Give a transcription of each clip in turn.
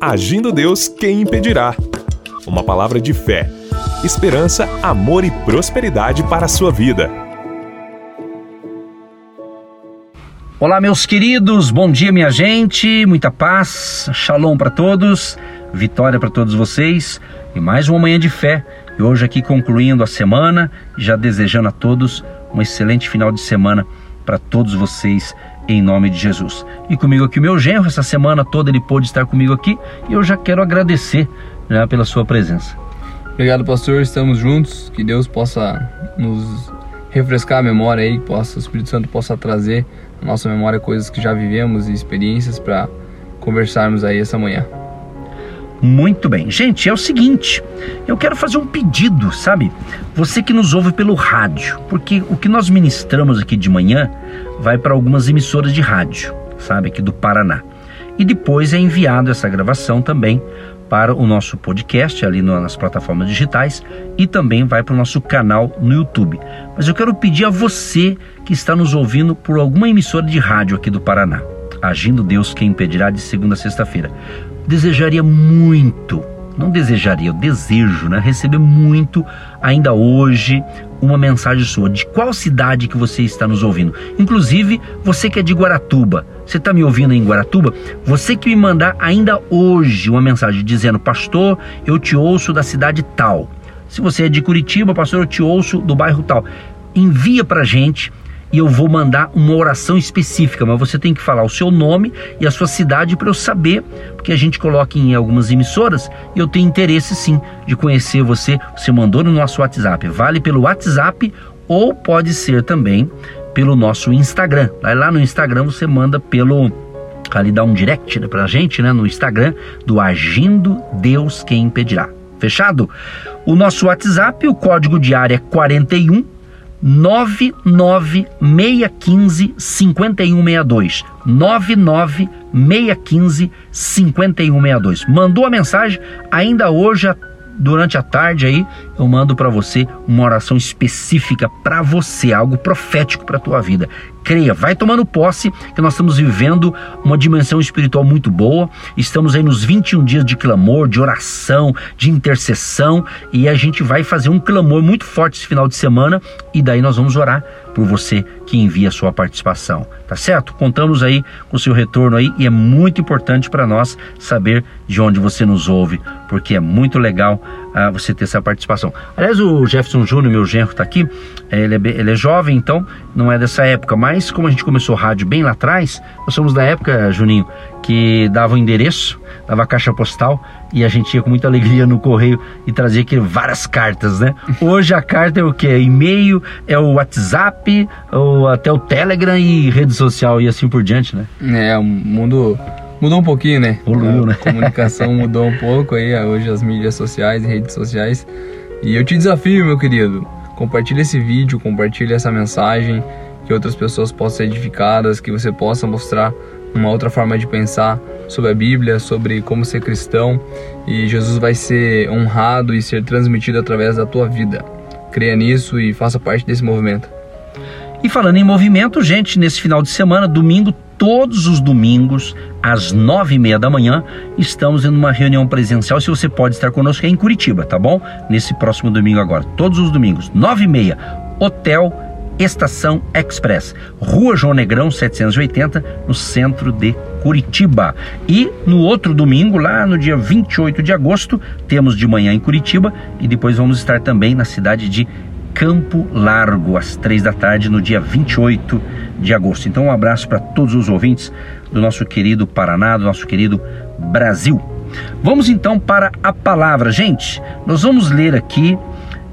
Agindo Deus, quem impedirá? Uma palavra de fé, esperança, amor e prosperidade para a sua vida. Olá, meus queridos, bom dia, minha gente, muita paz, shalom para todos, vitória para todos vocês e mais uma manhã de fé. E hoje, aqui concluindo a semana, já desejando a todos um excelente final de semana para todos vocês em nome de Jesus. E comigo aqui o meu genro, essa semana toda ele pôde estar comigo aqui e eu já quero agradecer né, pela sua presença. Obrigado, pastor. Estamos juntos. Que Deus possa nos refrescar a memória aí, que possa, o Espírito Santo possa trazer na nossa memória coisas que já vivemos e experiências para conversarmos aí essa manhã. Muito bem. Gente, é o seguinte, eu quero fazer um pedido, sabe? Você que nos ouve pelo rádio, porque o que nós ministramos aqui de manhã vai para algumas emissoras de rádio, sabe, aqui do Paraná. E depois é enviado essa gravação também para o nosso podcast ali nas plataformas digitais e também vai para o nosso canal no YouTube. Mas eu quero pedir a você que está nos ouvindo por alguma emissora de rádio aqui do Paraná. Agindo Deus quem impedirá de segunda a sexta-feira desejaria muito, não desejaria, eu desejo, né, receber muito ainda hoje uma mensagem sua. De qual cidade que você está nos ouvindo? Inclusive, você que é de Guaratuba, você está me ouvindo em Guaratuba? Você que me mandar ainda hoje uma mensagem dizendo, pastor, eu te ouço da cidade tal. Se você é de Curitiba, pastor, eu te ouço do bairro tal. Envia para gente e eu vou mandar uma oração específica, mas você tem que falar o seu nome e a sua cidade para eu saber, porque a gente coloca em algumas emissoras e eu tenho interesse sim de conhecer você. Você mandou no nosso WhatsApp, vale pelo WhatsApp ou pode ser também pelo nosso Instagram. Lá no Instagram você manda pelo ali dá um direct né, pra gente, né, no Instagram do Agindo Deus quem impedirá. Fechado? O nosso WhatsApp, o código de área é 41 99615 5162. 99615 5162. Mandou a mensagem ainda hoje durante a tarde aí eu mando para você uma oração específica para você, algo profético para tua vida. Creia, vai tomando posse que nós estamos vivendo uma dimensão espiritual muito boa. Estamos aí nos 21 dias de clamor, de oração, de intercessão e a gente vai fazer um clamor muito forte esse final de semana e daí nós vamos orar por você que envia sua participação, tá certo? Contamos aí com o seu retorno aí e é muito importante para nós saber de onde você nos ouve, porque é muito legal uh, você ter essa participação. Aliás, o Jefferson Júnior, meu genro, está aqui, ele é, ele é jovem, então não é dessa época, mas como a gente começou rádio bem lá atrás, nós somos da época, Juninho, que dava o endereço, dava a caixa postal e a gente ia com muita alegria no correio e trazia aqui várias cartas, né? Hoje a carta é o que? É e-mail, é o WhatsApp, ou até o Telegram e rede social e assim por diante, né? É, o mundo mudou um pouquinho, né? Evoluiu, né? A comunicação mudou um pouco aí, hoje as mídias sociais e redes sociais. E eu te desafio, meu querido, compartilhe esse vídeo, compartilhe essa mensagem, que outras pessoas possam ser edificadas, que você possa mostrar uma outra forma de pensar sobre a Bíblia, sobre como ser cristão e Jesus vai ser honrado e ser transmitido através da tua vida. Creia nisso e faça parte desse movimento. E falando em movimento, gente, nesse final de semana, domingo, todos os domingos, às nove e meia da manhã, estamos em uma reunião presencial. Se você pode estar conosco, é em Curitiba, tá bom? Nesse próximo domingo agora, todos os domingos, nove e meia, Hotel Estação Express, Rua João Negrão 780, no centro de Curitiba. E no outro domingo, lá no dia 28 de agosto, temos de manhã em Curitiba e depois vamos estar também na cidade de Campo Largo, às três da tarde, no dia 28 de agosto. Então, um abraço para todos os ouvintes do nosso querido Paraná, do nosso querido Brasil. Vamos então para a palavra. Gente, nós vamos ler aqui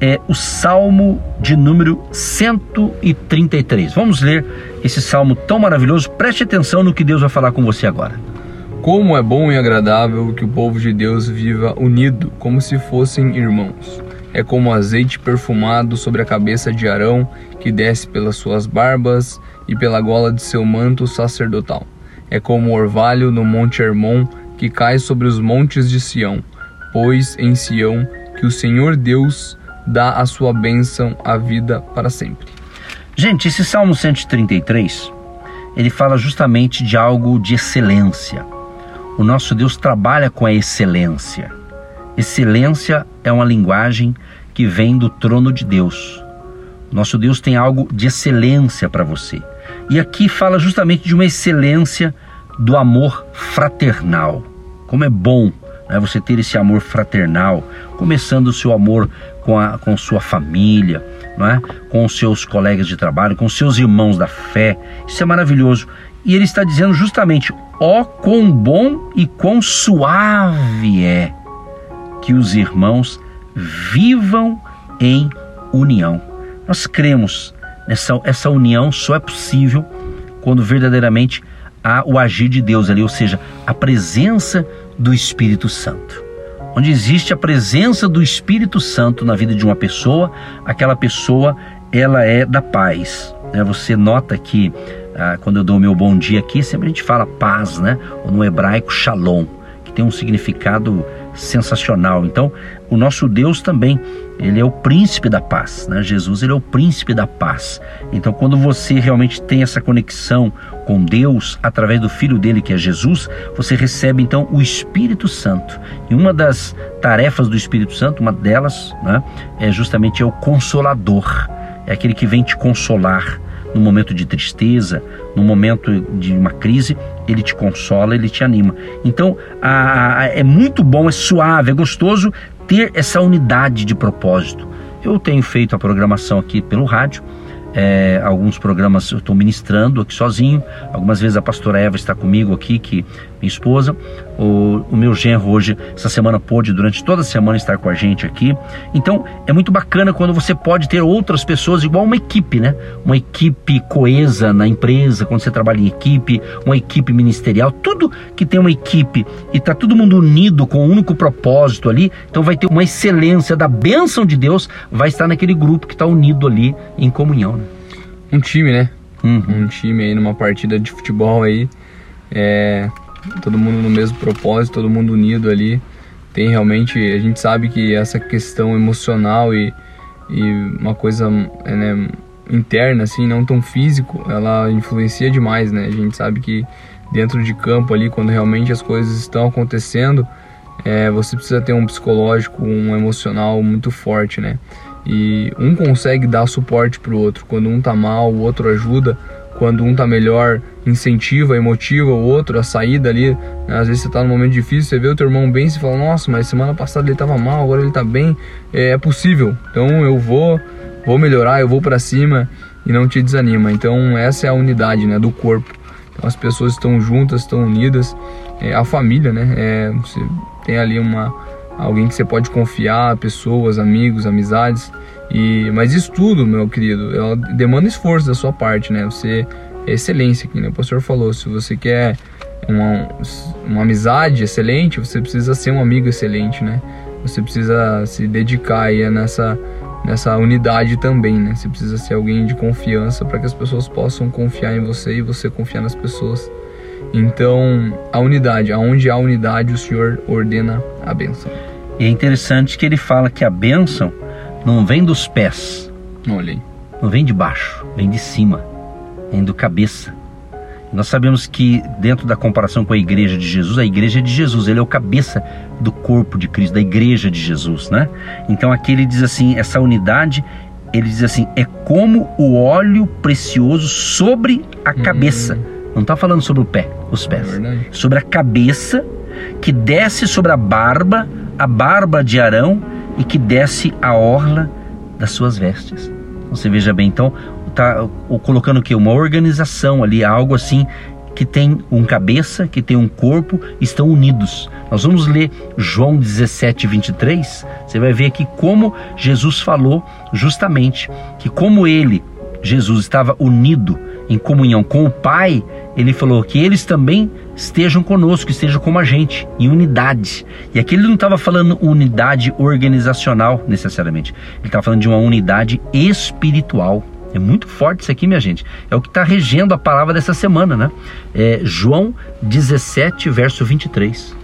é o Salmo de número 133. Vamos ler esse salmo tão maravilhoso. Preste atenção no que Deus vai falar com você agora. Como é bom e agradável que o povo de Deus viva unido, como se fossem irmãos. É como azeite perfumado sobre a cabeça de Arão, que desce pelas suas barbas e pela gola de seu manto sacerdotal. É como orvalho no monte Hermon, que cai sobre os montes de Sião, pois em Sião que o Senhor Deus dá a sua bênção à vida para sempre. Gente, esse Salmo 133, ele fala justamente de algo de excelência. o nosso Deus trabalha com a excelência. Excelência é uma linguagem que vem do trono de Deus. Nosso Deus tem algo de excelência para você. E aqui fala justamente de uma excelência do amor fraternal. Como é bom né, você ter esse amor fraternal, começando o seu amor com, a, com sua família, não é? com seus colegas de trabalho, com seus irmãos da fé. Isso é maravilhoso. E ele está dizendo justamente: ó, oh, quão bom e quão suave é que os irmãos vivam em união. Nós cremos nessa essa união só é possível quando verdadeiramente há o agir de Deus ali, ou seja, a presença do Espírito Santo. Onde existe a presença do Espírito Santo na vida de uma pessoa, aquela pessoa ela é da paz. Né? Você nota que ah, quando eu dou meu bom dia aqui, sempre a gente fala paz, né? Ou no hebraico shalom, que tem um significado sensacional. Então, o nosso Deus também, ele é o príncipe da paz, né? Jesus, ele é o príncipe da paz. Então, quando você realmente tem essa conexão com Deus através do filho dele, que é Jesus, você recebe então o Espírito Santo. E uma das tarefas do Espírito Santo, uma delas, né, é justamente é o consolador. É aquele que vem te consolar, no momento de tristeza, no momento de uma crise, ele te consola, ele te anima. Então, a, a, é muito bom, é suave, é gostoso ter essa unidade de propósito. Eu tenho feito a programação aqui pelo rádio é, alguns programas eu estou ministrando aqui sozinho. Algumas vezes a pastora Eva está comigo aqui, que minha esposa. O, o meu genro hoje, essa semana, pôde durante toda a semana estar com a gente aqui. Então é muito bacana quando você pode ter outras pessoas, igual uma equipe, né? Uma equipe coesa na empresa, quando você trabalha em equipe, uma equipe ministerial, tudo que tem uma equipe e está todo mundo unido com um único propósito ali, então vai ter uma excelência da bênção de Deus, vai estar naquele grupo que está unido ali em comunhão. Né? Um time, né? Uhum. Um time aí numa partida de futebol aí. É, todo mundo no mesmo propósito, todo mundo unido ali. Tem realmente, a gente sabe que essa questão emocional e, e uma coisa né, interna, assim, não tão físico, ela influencia demais, né? A gente sabe que dentro de campo ali, quando realmente as coisas estão acontecendo, é, você precisa ter um psicológico, um emocional muito forte, né? E um consegue dar suporte para o outro. Quando um tá mal, o outro ajuda. Quando um tá melhor, incentiva, emotiva o outro a saída ali. Né? Às vezes você tá num momento difícil, você vê o teu irmão bem, você fala: "Nossa, mas semana passada ele tava mal, agora ele tá bem". É, é possível. Então eu vou, vou melhorar, eu vou para cima e não te desanima. Então essa é a unidade, né, do corpo. Então as pessoas estão juntas, estão unidas. É, a família, né? É, você tem ali uma alguém que você pode confiar, pessoas, amigos, amizades. E mas isso tudo, meu querido, demanda esforço da sua parte, né? Você excelência, que o pastor falou. Se você quer uma, uma amizade excelente, você precisa ser um amigo excelente, né? Você precisa se dedicar aí nessa nessa unidade também, né? Você precisa ser alguém de confiança para que as pessoas possam confiar em você e você confiar nas pessoas. Então, a unidade, aonde há unidade, o Senhor ordena a bênção. E é interessante que ele fala que a bênção não vem dos pés. Olha aí. Não vem de baixo, vem de cima, vem do cabeça. Nós sabemos que dentro da comparação com a igreja de Jesus, a igreja é de Jesus, ele é o cabeça do corpo de Cristo, da igreja de Jesus, né? Então aqui ele diz assim, essa unidade, ele diz assim, é como o óleo precioso sobre a cabeça. Uhum. Não está falando sobre o pé, os pés. É sobre a cabeça que desce sobre a barba a barba de Arão e que desce a orla das suas vestes. Você veja bem, então, está colocando o que? Uma organização ali, algo assim que tem um cabeça, que tem um corpo, estão unidos. Nós vamos ler João 17, 23. Você vai ver aqui como Jesus falou justamente que como ele, Jesus, estava unido em comunhão com o Pai, ele falou que eles também estejam conosco, estejam como a gente, em unidade. E aqui ele não estava falando unidade organizacional necessariamente, ele estava falando de uma unidade espiritual. É muito forte isso aqui, minha gente. É o que está regendo a palavra dessa semana, né? É João 17, verso 23.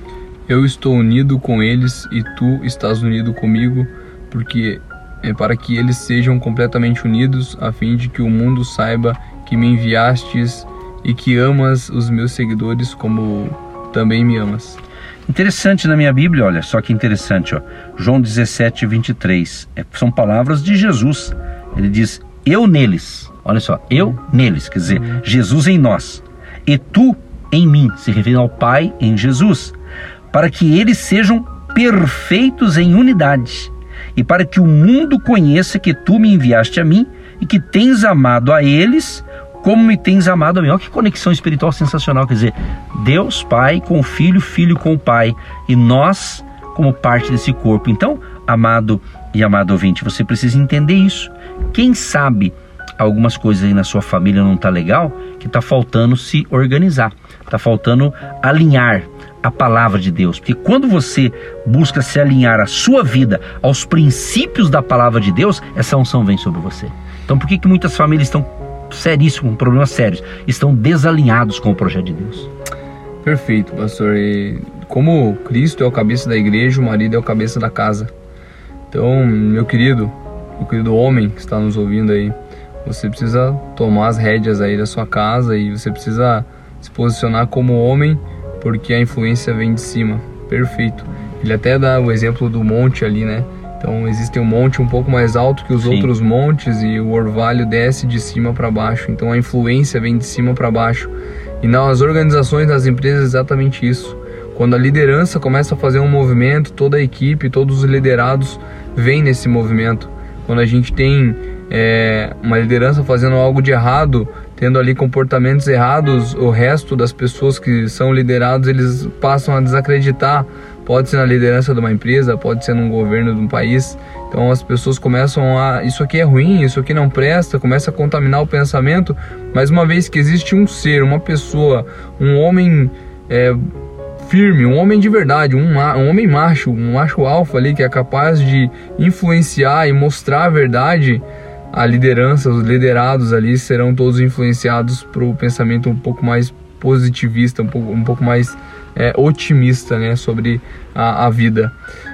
Eu estou unido com eles e tu estás unido comigo, porque é para que eles sejam completamente unidos, a fim de que o mundo saiba que me enviastes e que amas os meus seguidores como também me amas. Interessante na minha Bíblia, olha só que interessante, ó. João 17, 23. É, são palavras de Jesus. Ele diz: Eu neles. Olha só, eu neles, quer dizer, Jesus em nós. E tu em mim, se referindo ao Pai em Jesus, para que eles sejam perfeitos em unidade, e para que o mundo conheça que tu me enviaste a mim e que tens amado a eles como me tens amado a mim. Olha que conexão espiritual sensacional. Quer dizer, Deus Pai com o Filho, Filho com o Pai e nós como parte desse corpo. Então, amado e amado ouvinte, você precisa entender isso. Quem sabe algumas coisas aí na sua família não tá legal, que tá faltando se organizar, tá faltando alinhar a palavra de Deus. Porque quando você busca se alinhar a sua vida aos princípios da palavra de Deus, essa unção vem sobre você. Então, por que, que muitas famílias estão seríssimo, com problemas sérios, estão desalinhados com o projeto de Deus. Perfeito, pastor. E como Cristo é o cabeça da igreja, o marido é o cabeça da casa. Então, meu querido, meu querido homem que está nos ouvindo aí, você precisa tomar as rédeas aí da sua casa e você precisa se posicionar como homem, porque a influência vem de cima. Perfeito. Ele até dá o exemplo do monte ali, né? Então existe um monte um pouco mais alto que os Sim. outros montes e o orvalho desce de cima para baixo. Então a influência vem de cima para baixo. E nas organizações, nas empresas, é exatamente isso. Quando a liderança começa a fazer um movimento, toda a equipe, todos os liderados vêm nesse movimento. Quando a gente tem é, uma liderança fazendo algo de errado, tendo ali comportamentos errados, o resto das pessoas que são liderados eles passam a desacreditar Pode ser na liderança de uma empresa, pode ser num governo de um país. Então as pessoas começam a. Isso aqui é ruim, isso aqui não presta, começa a contaminar o pensamento. Mas uma vez que existe um ser, uma pessoa, um homem é, firme, um homem de verdade, um, um homem macho, um macho alfa ali que é capaz de influenciar e mostrar a verdade, a liderança, os liderados ali serão todos influenciados para o pensamento um pouco mais positivista, um pouco, um pouco mais é, otimista né, sobre a, a, vida.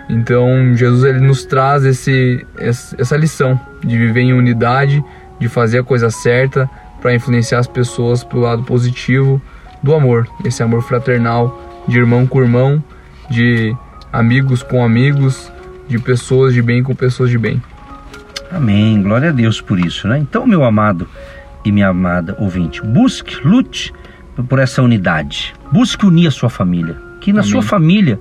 Então Jesus ele nos traz esse, essa lição de viver em unidade, de fazer a coisa certa para influenciar as pessoas para o lado positivo do amor, esse amor fraternal de irmão com irmão, de amigos com amigos, de pessoas de bem com pessoas de bem. Amém. Glória a Deus por isso, né? Então, meu amado e minha amada ouvinte, busque, lute por essa unidade. Busque unir a sua família. Que na Amém. sua família,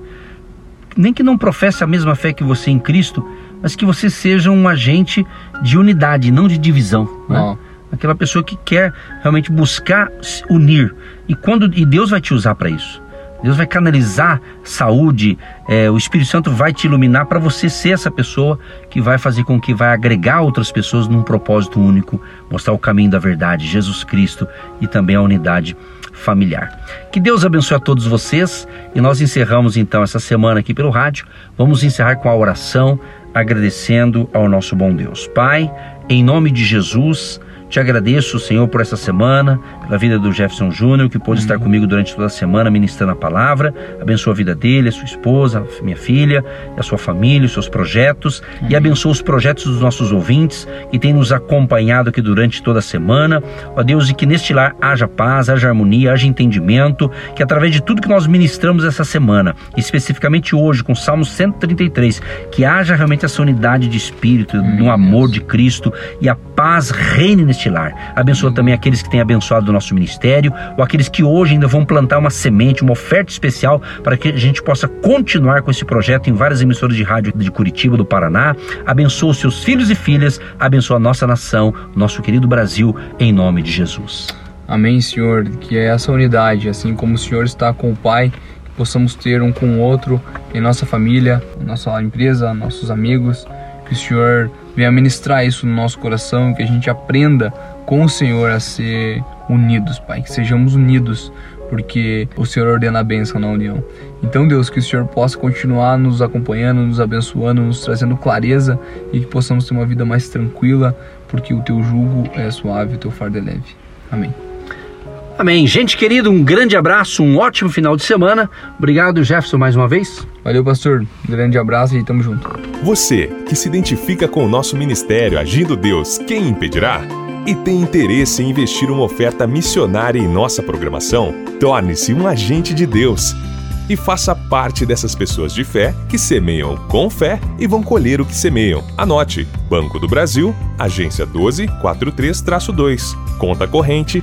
nem que não professe a mesma fé que você em Cristo, mas que você seja um agente de unidade, não de divisão. Né? Aquela pessoa que quer realmente buscar unir. E quando e Deus vai te usar para isso. Deus vai canalizar saúde, é, o Espírito Santo vai te iluminar para você ser essa pessoa que vai fazer com que vai agregar outras pessoas num propósito único, mostrar o caminho da verdade, Jesus Cristo e também a unidade familiar. Que Deus abençoe a todos vocês e nós encerramos então essa semana aqui pelo rádio. Vamos encerrar com a oração, agradecendo ao nosso bom Deus. Pai, em nome de Jesus, te agradeço, Senhor, por essa semana, pela vida do Jefferson Júnior, que pôde estar comigo durante toda a semana ministrando a palavra. Abençoa a vida dele, a sua esposa, a minha filha, a sua família, os seus projetos. E abençoa os projetos dos nossos ouvintes que têm nos acompanhado aqui durante toda a semana. Ó Deus, e que neste lar haja paz, haja harmonia, haja entendimento, que através de tudo que nós ministramos essa semana, especificamente hoje com Salmo 133, que haja realmente essa unidade de espírito, no amor de Cristo e a paz reine neste lar. Abençoa também aqueles que têm abençoado o nosso ministério ou aqueles que hoje ainda vão plantar uma semente, uma oferta especial para que a gente possa continuar com esse projeto em várias emissoras de rádio de Curitiba, do Paraná. Abençoa os seus filhos e filhas, abençoa a nossa nação, nosso querido Brasil, em nome de Jesus. Amém, Senhor, que é essa unidade, assim como o Senhor está com o Pai, que possamos ter um com o outro em nossa família, nossa empresa, nossos amigos, que o Senhor venha ministrar isso no nosso coração, que a gente aprenda com o Senhor a ser unidos, Pai, que sejamos unidos, porque o Senhor ordena a bênção na união. Então, Deus, que o Senhor possa continuar nos acompanhando, nos abençoando, nos trazendo clareza e que possamos ter uma vida mais tranquila, porque o teu jugo é suave, o teu fardo é leve. Amém. Amém. Gente querida, um grande abraço, um ótimo final de semana. Obrigado, Jefferson, mais uma vez. Valeu, pastor. Um grande abraço e tamo junto. Você que se identifica com o nosso ministério Agindo Deus, quem impedirá? e tem interesse em investir uma oferta missionária em nossa programação? Torne-se um agente de Deus e faça parte dessas pessoas de fé que semeiam com fé e vão colher o que semeiam. Anote: Banco do Brasil, agência 1243-2, conta corrente